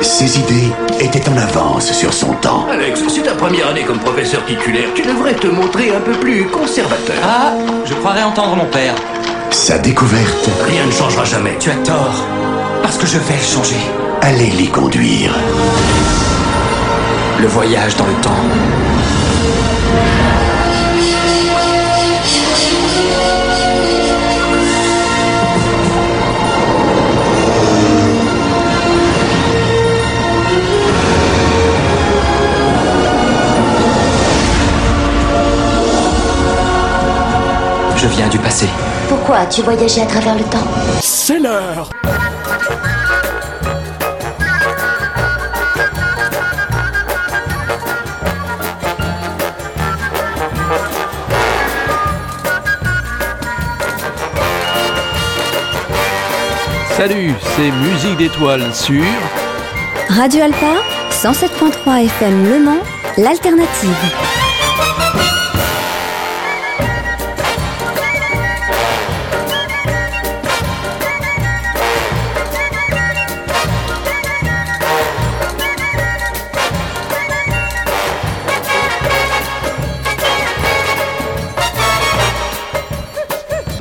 Ses idées étaient en avance sur son temps. Alex, c'est ta première année comme professeur titulaire. Tu devrais te montrer un peu plus conservateur. Ah, je croirais entendre mon père. Sa découverte Rien ne changera jamais. Tu as tort. Parce que je vais le changer. allait l'y conduire. Le voyage dans le temps. Du passé. Pourquoi as-tu voyagé à travers le temps C'est l'heure Salut, c'est Musique d'étoiles sur Radio Alpa, 107.3 FM Le Mans, l'alternative.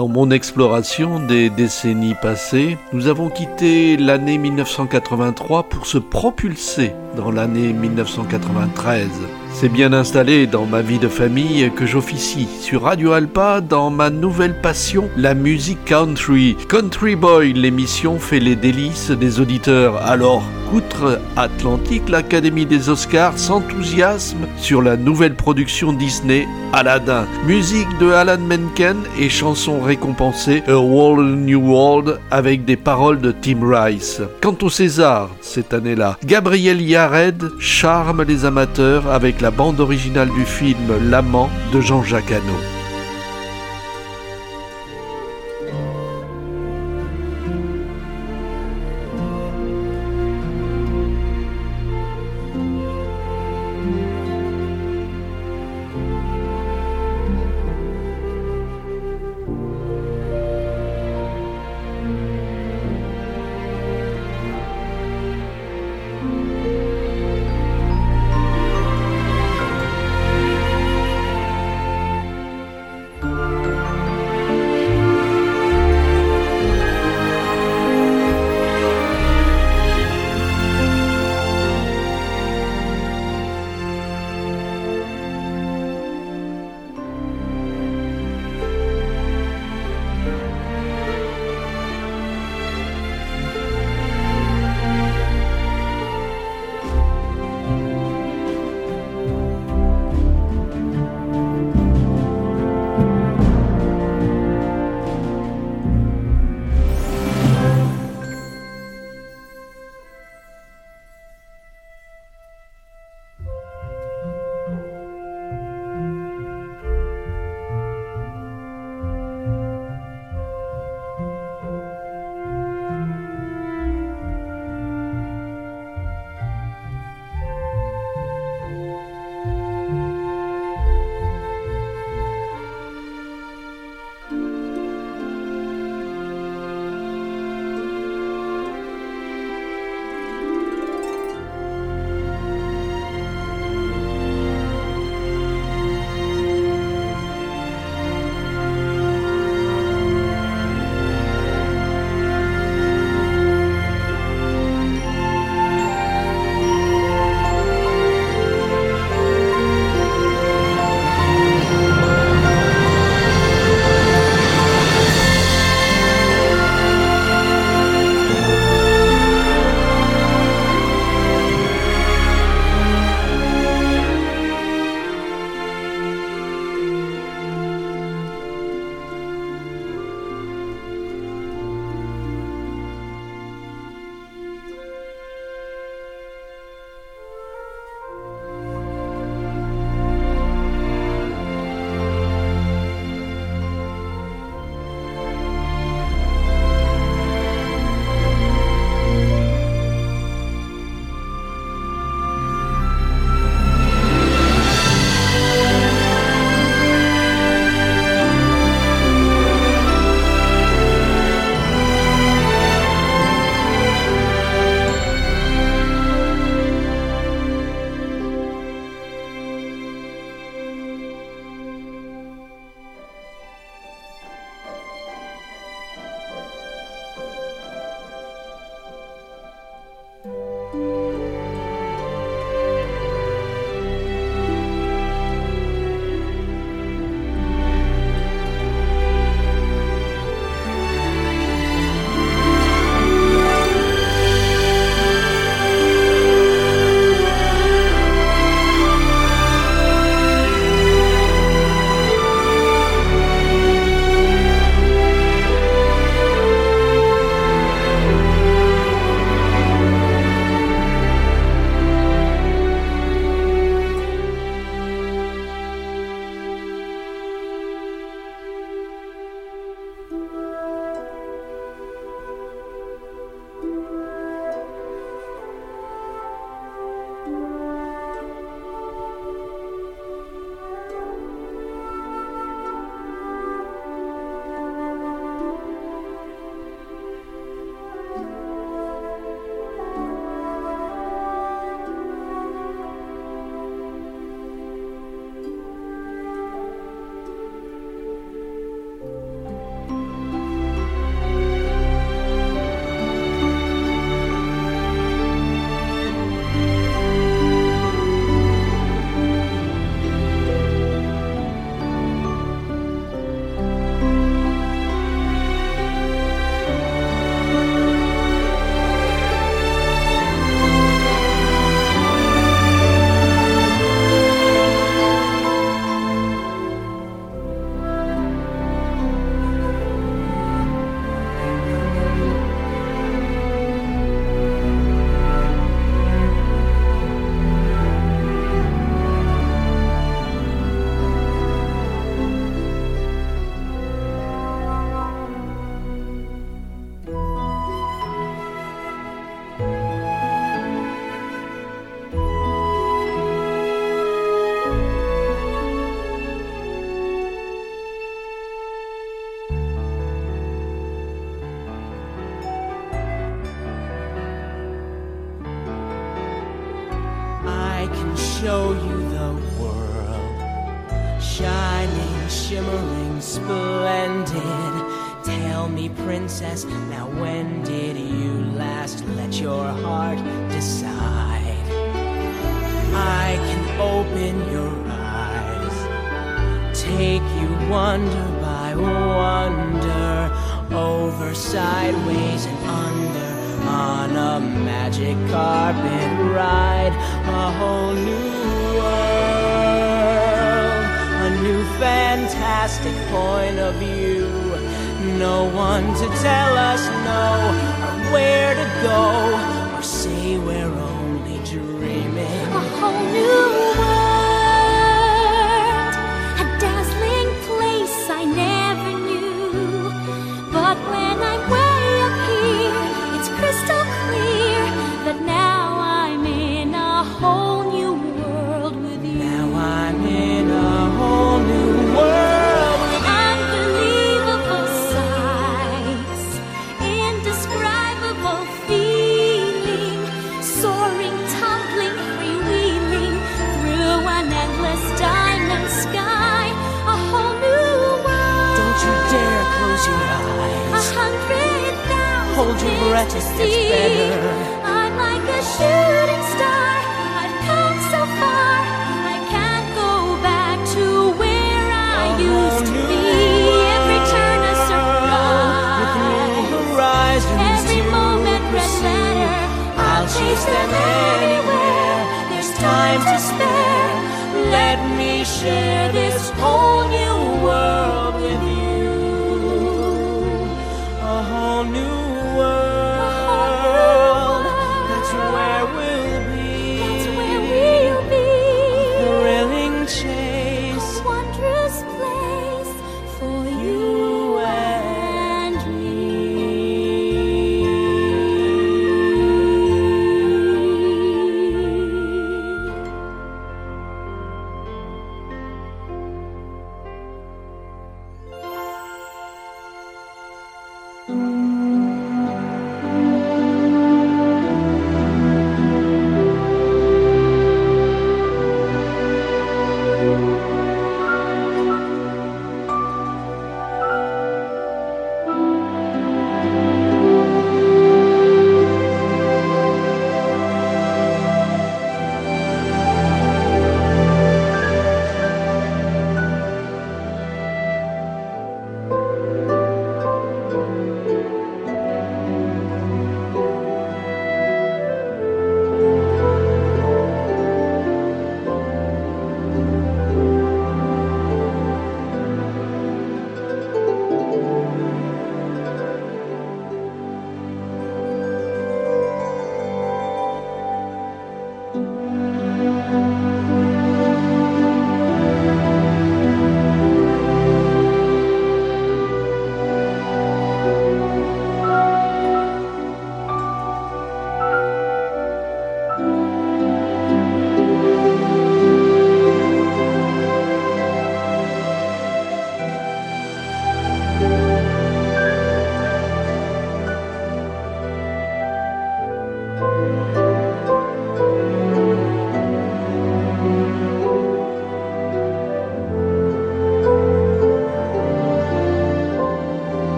Dans mon exploration des décennies passées, nous avons quitté l'année 1983 pour se propulser dans l'année 1993. C'est bien installé dans ma vie de famille que j'officie sur Radio Alpa dans ma nouvelle passion, la musique country. Country Boy, l'émission fait les délices des auditeurs. Alors, outre-Atlantique, l'Académie des Oscars s'enthousiasme sur la nouvelle production Disney Aladdin. Musique de Alan Menken et chansons récompensées A World New World avec des paroles de Tim Rice. Quant au César, cette année-là, Gabriel Yared charme les amateurs avec la bande originale du film L'amant de Jean-Jacques Hano. no one to tell us no, or where to go, or say we're only dreaming. A whole new breath just gets. I'm like a shooting star. I've come so far. I can't go back to where I used to be. Every turn a surprise. Every moment red letter. I'll chase them anywhere. There's time to spare. Let me share this whole new.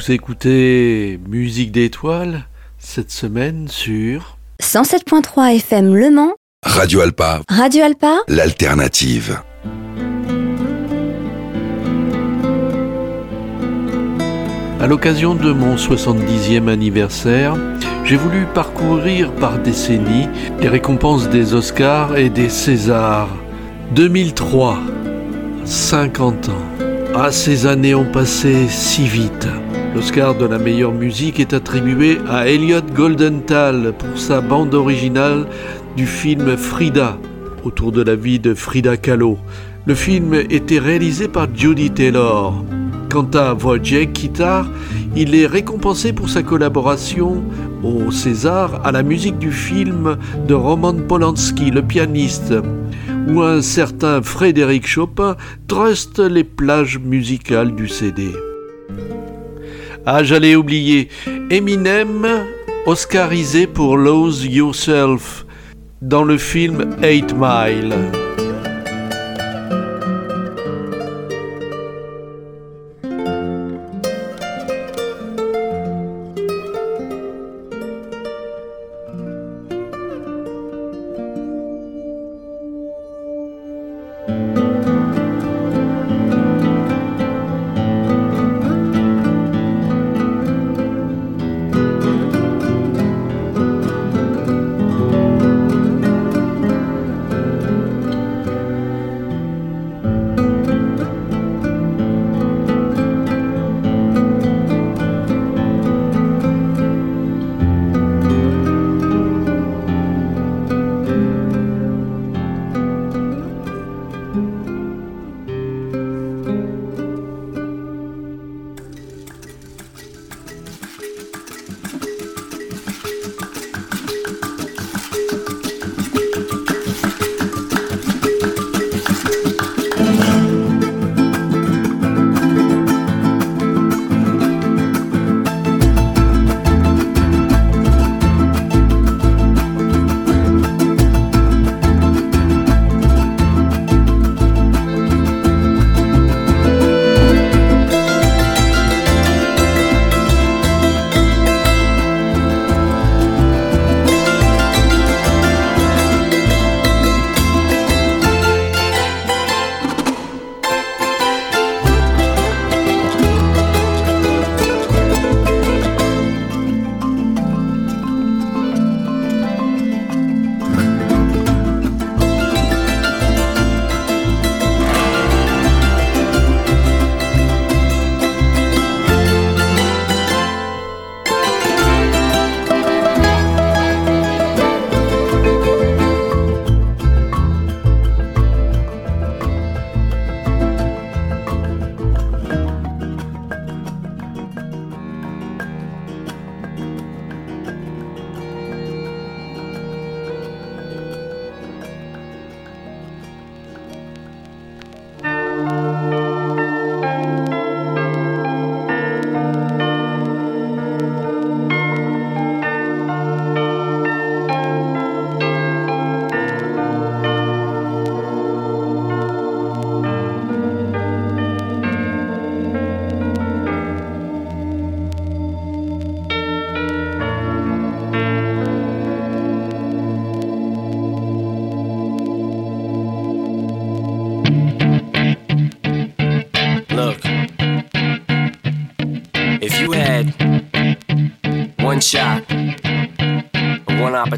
Vous écoutez Musique d'étoiles cette semaine sur 107.3 FM Le Mans, Radio Alpa, Radio Alpa, l'alternative. À l'occasion de mon 70e anniversaire, j'ai voulu parcourir par décennies les récompenses des Oscars et des Césars. 2003, 50 ans. Ah, ces années ont passé si vite. L'Oscar de la meilleure musique est attribué à Elliot Goldenthal pour sa bande originale du film Frida, autour de la vie de Frida Kahlo. Le film était réalisé par Judy Taylor. Quant à Wojciech Kitar, il est récompensé pour sa collaboration au César à la musique du film de Roman Polanski, le pianiste, où un certain Frédéric Chopin truste les plages musicales du CD. Ah, j'allais oublier, Eminem, oscarisé pour Lose Yourself dans le film Eight Mile.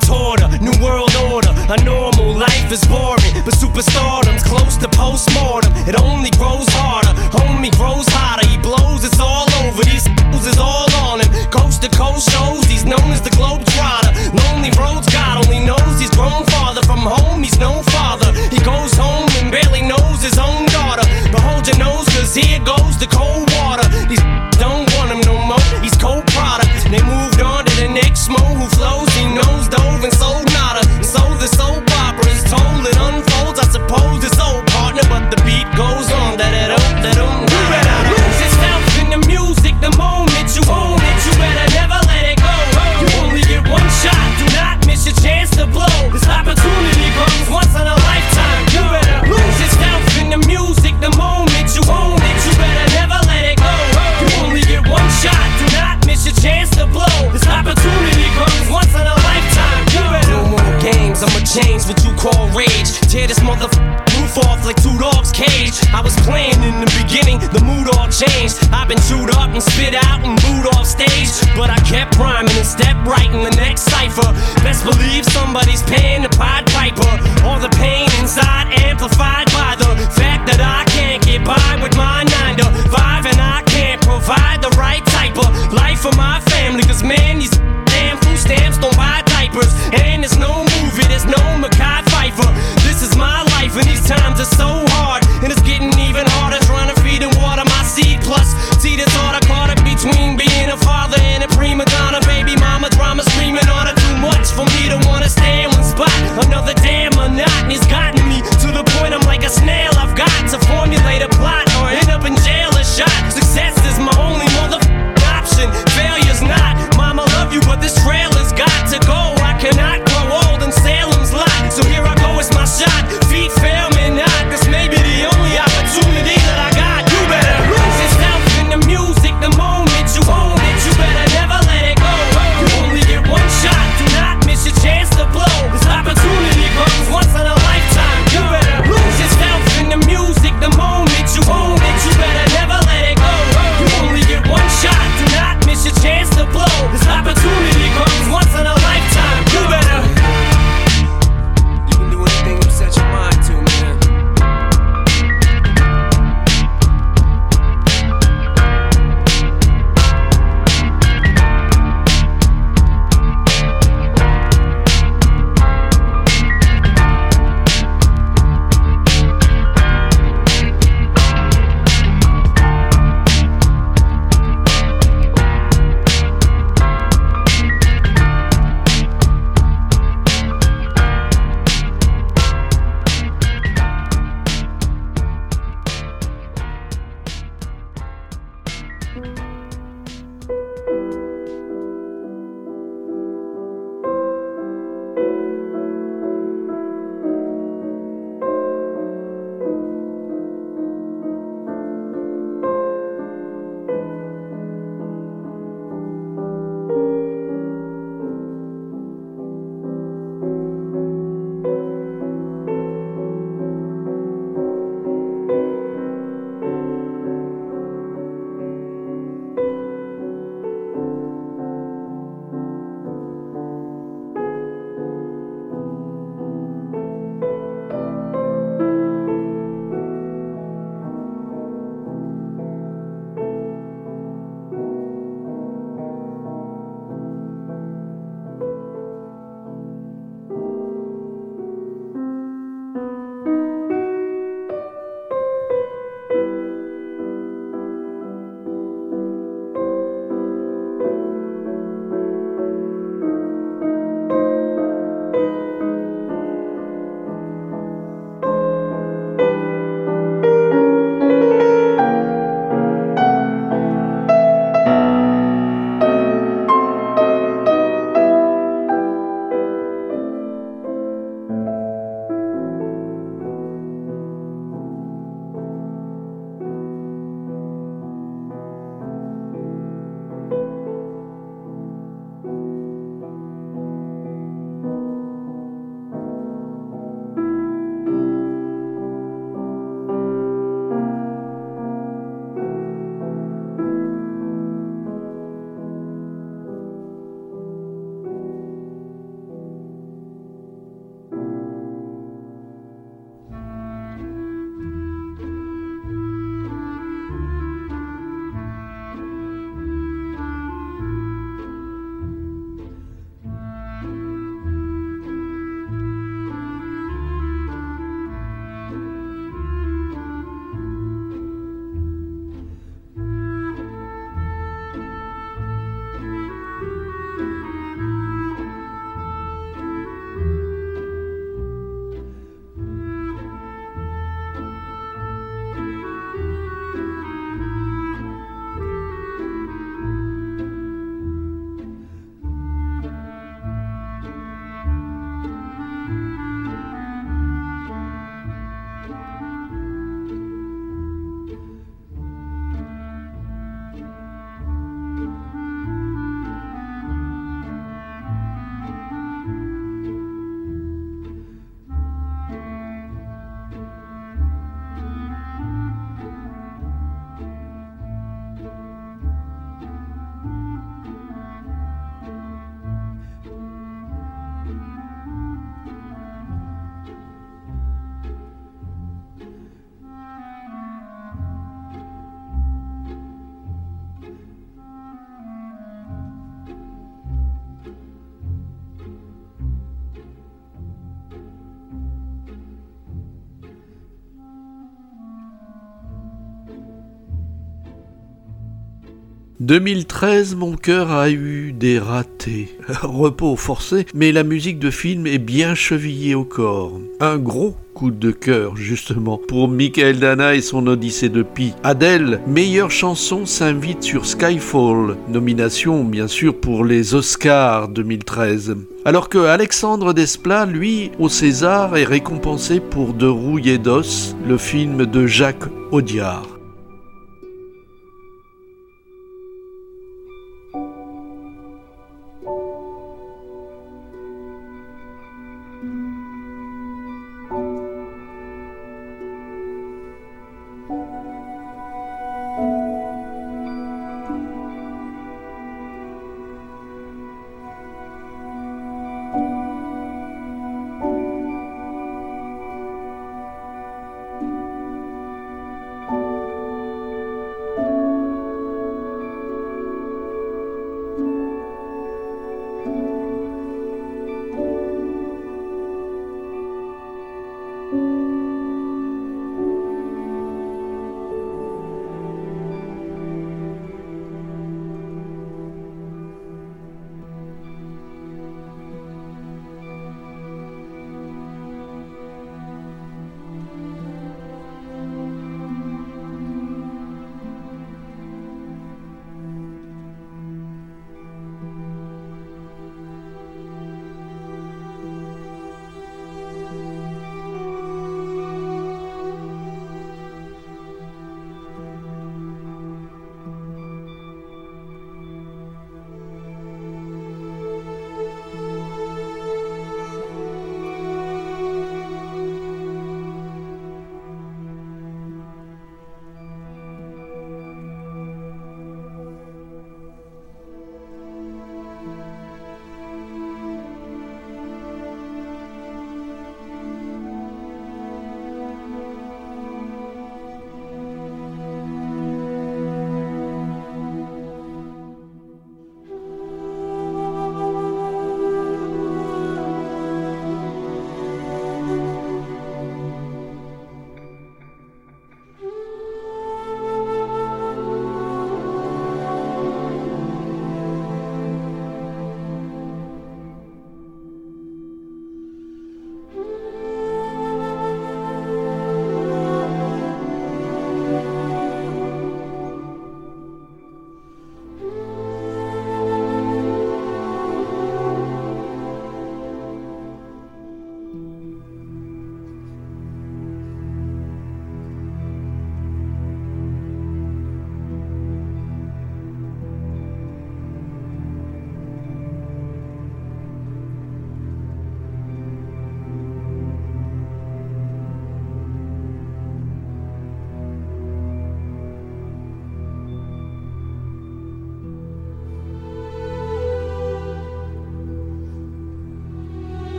torture, new world order. A normal life is boring, but superstar tear this motherfucker roof off like two dogs' cage. I was playing in the beginning, the mood all changed. I've been chewed up and spit out and booed off stage, but I kept rhyming and stepped right in the next cipher. Best believe somebody's paying the Pied Piper. All the pain inside amplified by the fact that I can't get by with my nine to five, and I can't provide the right type of life for my family. Cause man, these When these times are so hard. 2013, mon cœur a eu des ratés. Repos forcé, mais la musique de film est bien chevillée au corps. Un gros coup de cœur, justement, pour Michael Dana et son Odyssée de Pi. Adèle, meilleure chanson, s'invite sur Skyfall, nomination bien sûr pour les Oscars 2013. Alors que Alexandre Desplat, lui, au César, est récompensé pour De rouille d'os, le film de Jacques Audiard.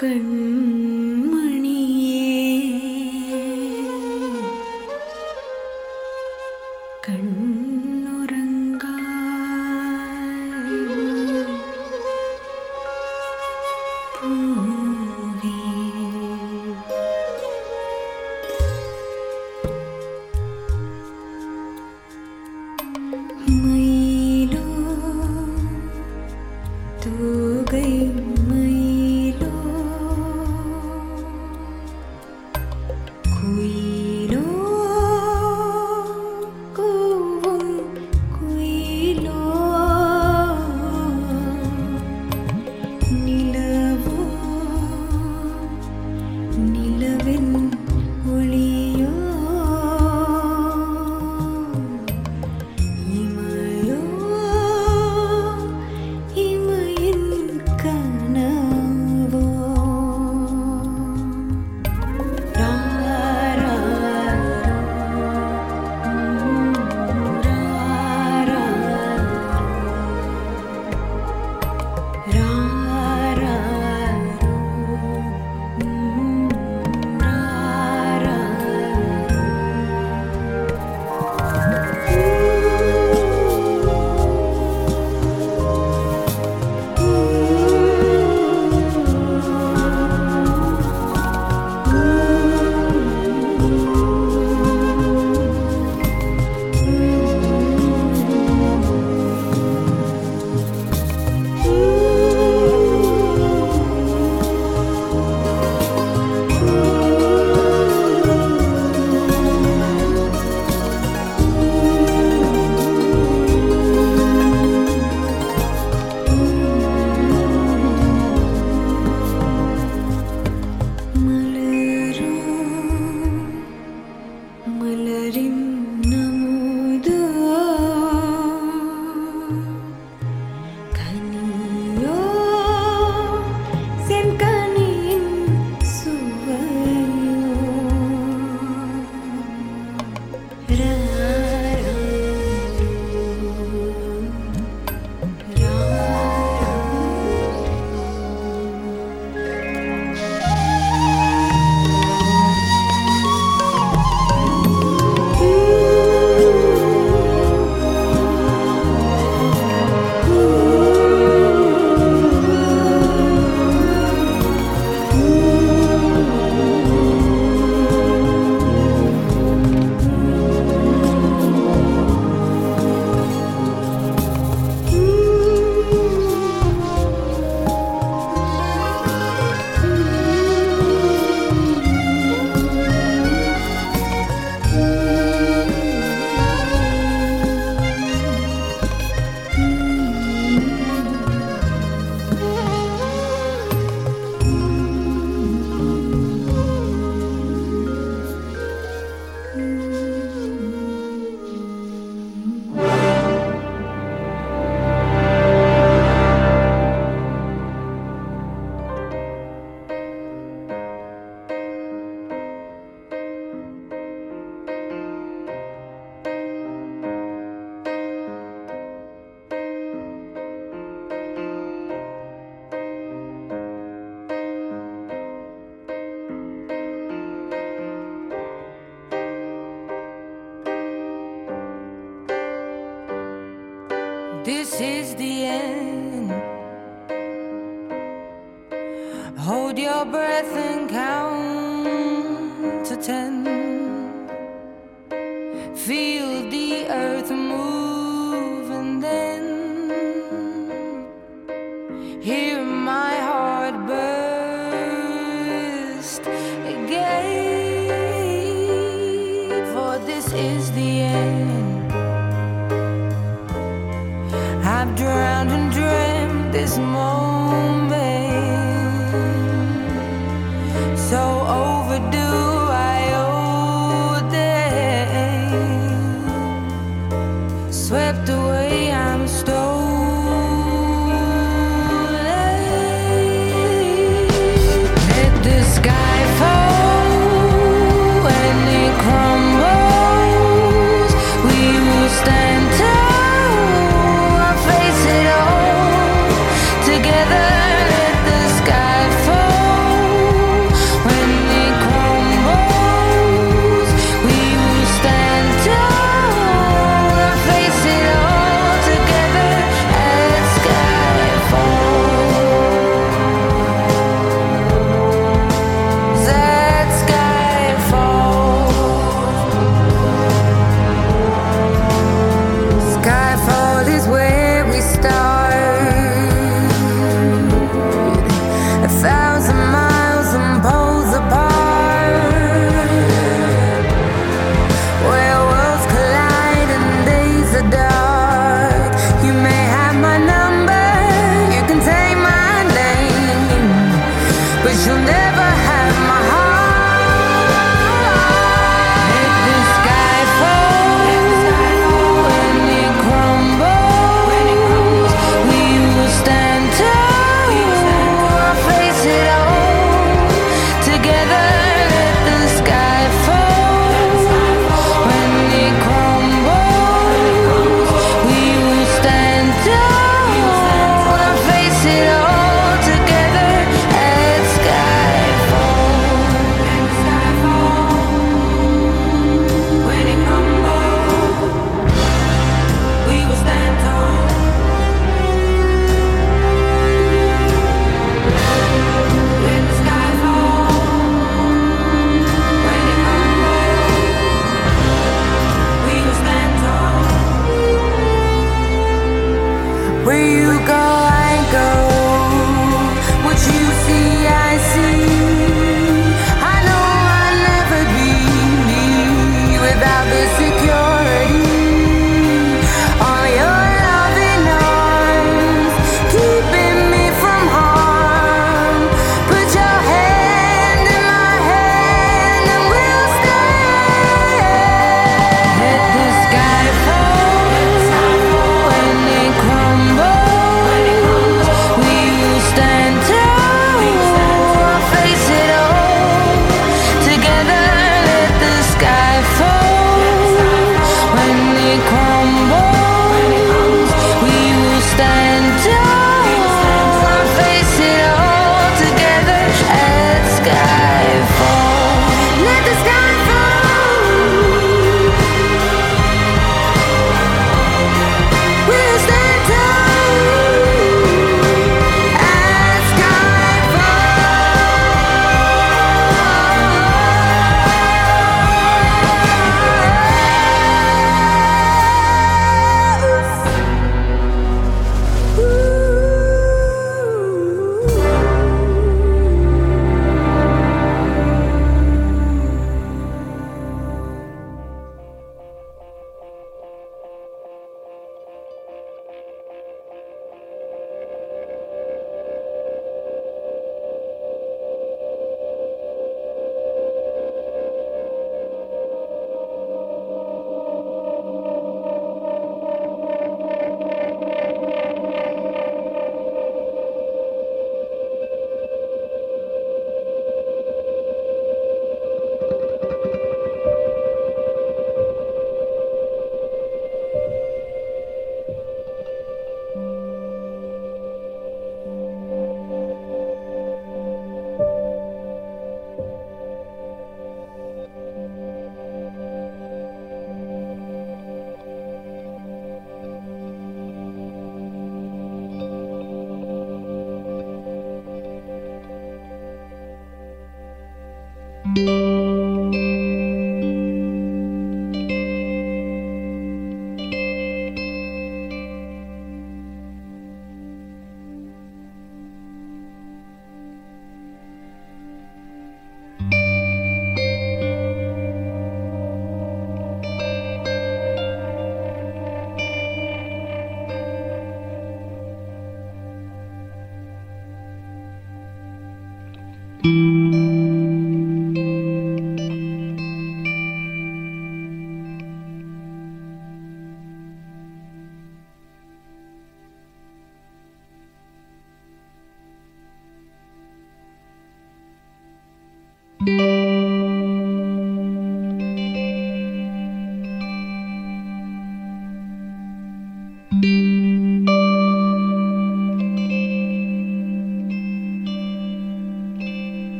கண்மணியே. கண்ணுறங்காய் பூ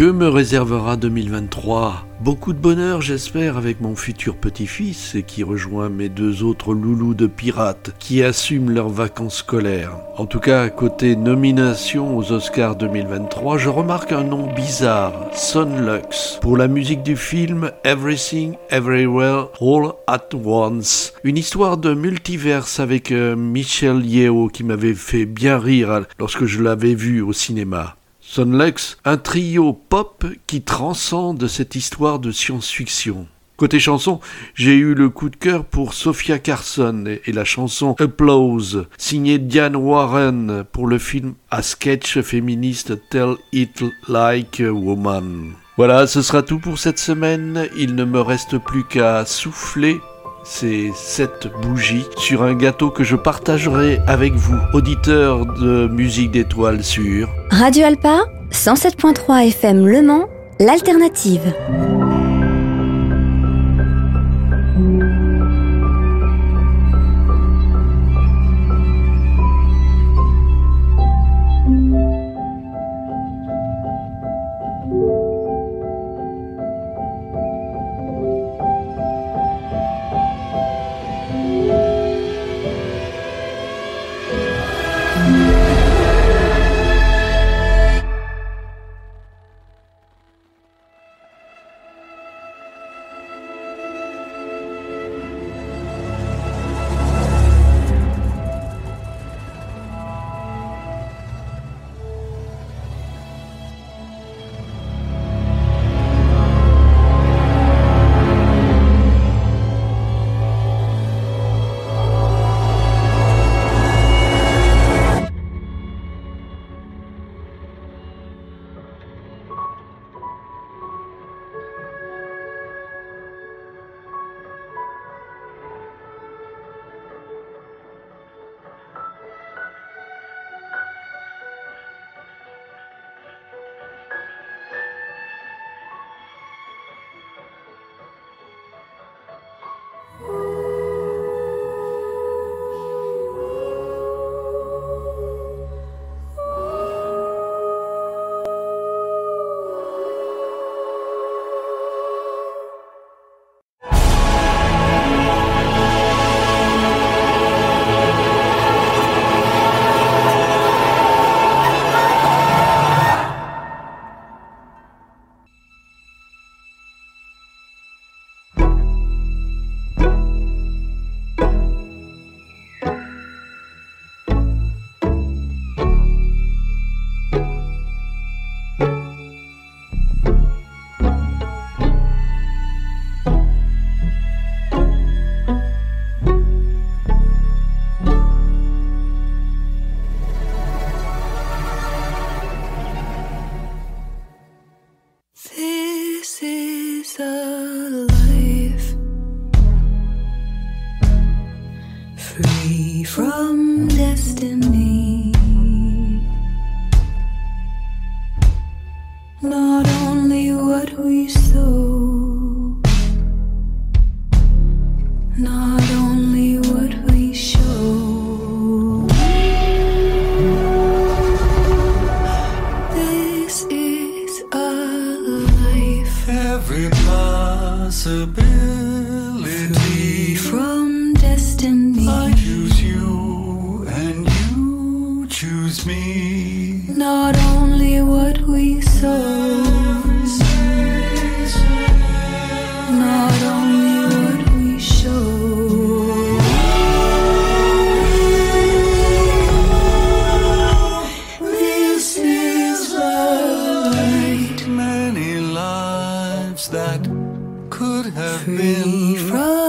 Que me réservera 2023 Beaucoup de bonheur, j'espère, avec mon futur petit-fils et qui rejoint mes deux autres loulous de pirates qui assument leurs vacances scolaires. En tout cas, côté nomination aux Oscars 2023, je remarque un nom bizarre, Sonlux, pour la musique du film Everything Everywhere All at Once. Une histoire de multiverse avec euh, Michel Yeo qui m'avait fait bien rire lorsque je l'avais vu au cinéma. Sonlex, un trio pop qui transcende cette histoire de science-fiction. Côté chanson, j'ai eu le coup de cœur pour Sophia Carson et la chanson Applause, signée Diane Warren pour le film A sketch féministe Tell It Like a Woman. Voilà, ce sera tout pour cette semaine. Il ne me reste plus qu'à souffler ces sept bougies sur un gâteau que je partagerai avec vous, auditeurs de musique d'étoiles sur Radio Alpa 107.3 FM Le Mans, l'alternative. that could have Free been.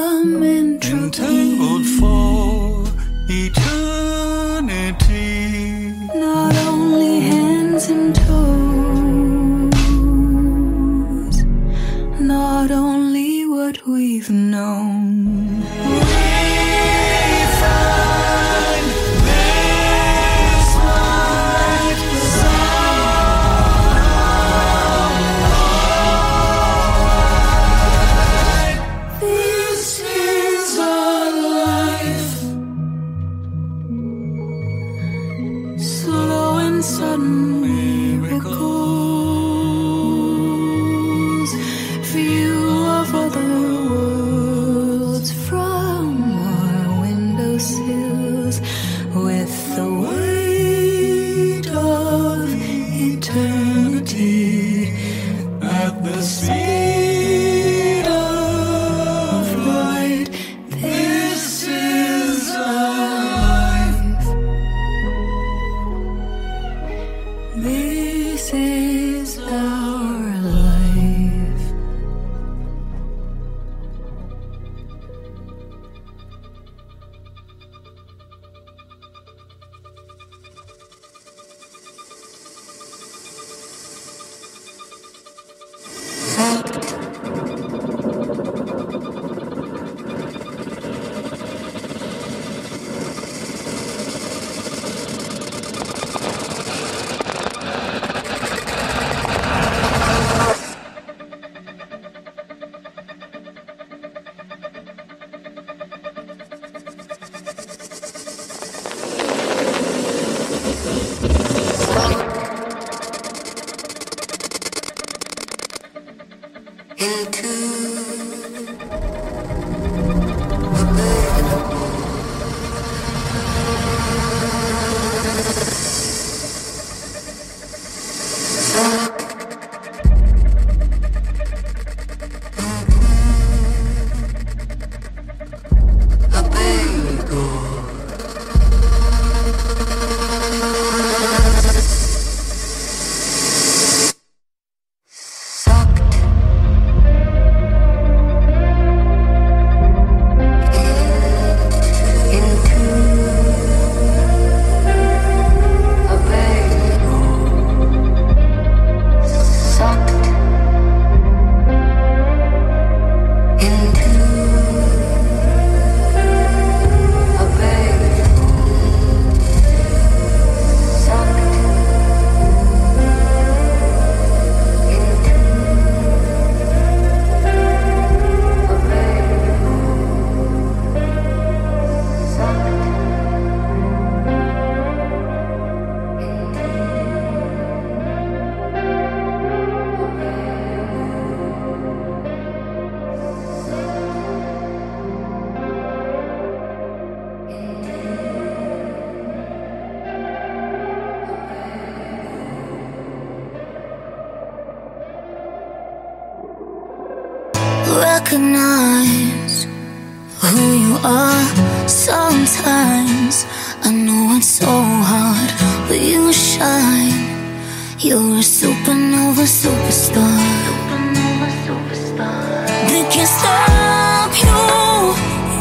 You're a supernova superstar. Supernova superstar. They can't stop you.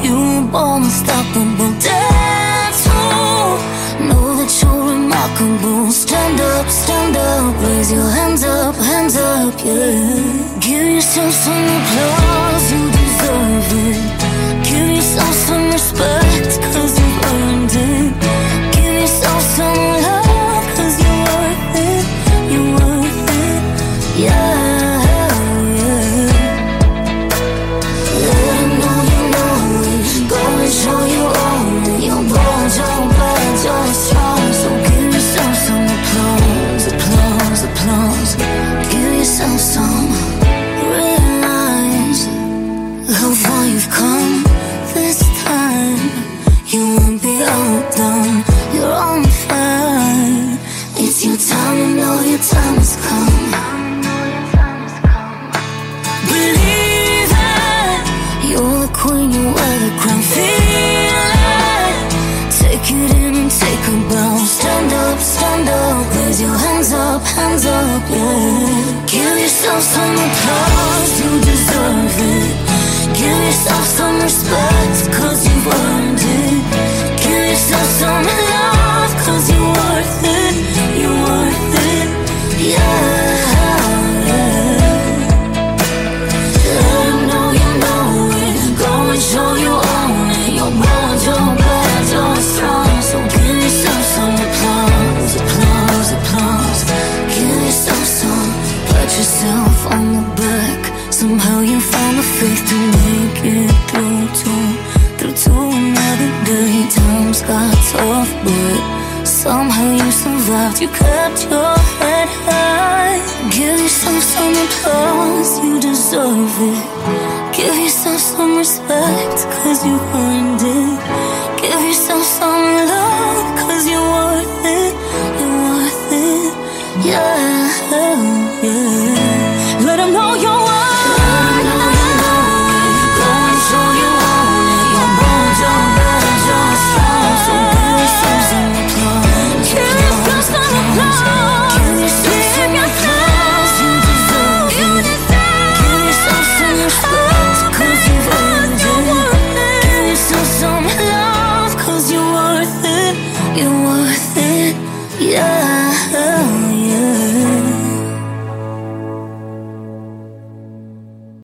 You're born unstoppable. Dance. Know that you're remarkable. Stand up, stand up. Raise your hands up, hands up. Yeah. Give yourself some applause. Your hands up, hands up, yeah. Give yourself some applause, you deserve it. Give yourself some respect, cause you've earned it. Give yourself some love, cause you're worth it. You're worth it, yeah. Yourself on the back. Somehow you found the faith to make it through to, through to another day. Times got tough, but somehow you survived. You kept your head high. Give yourself some applause, you deserve it. Give yourself some respect, cause you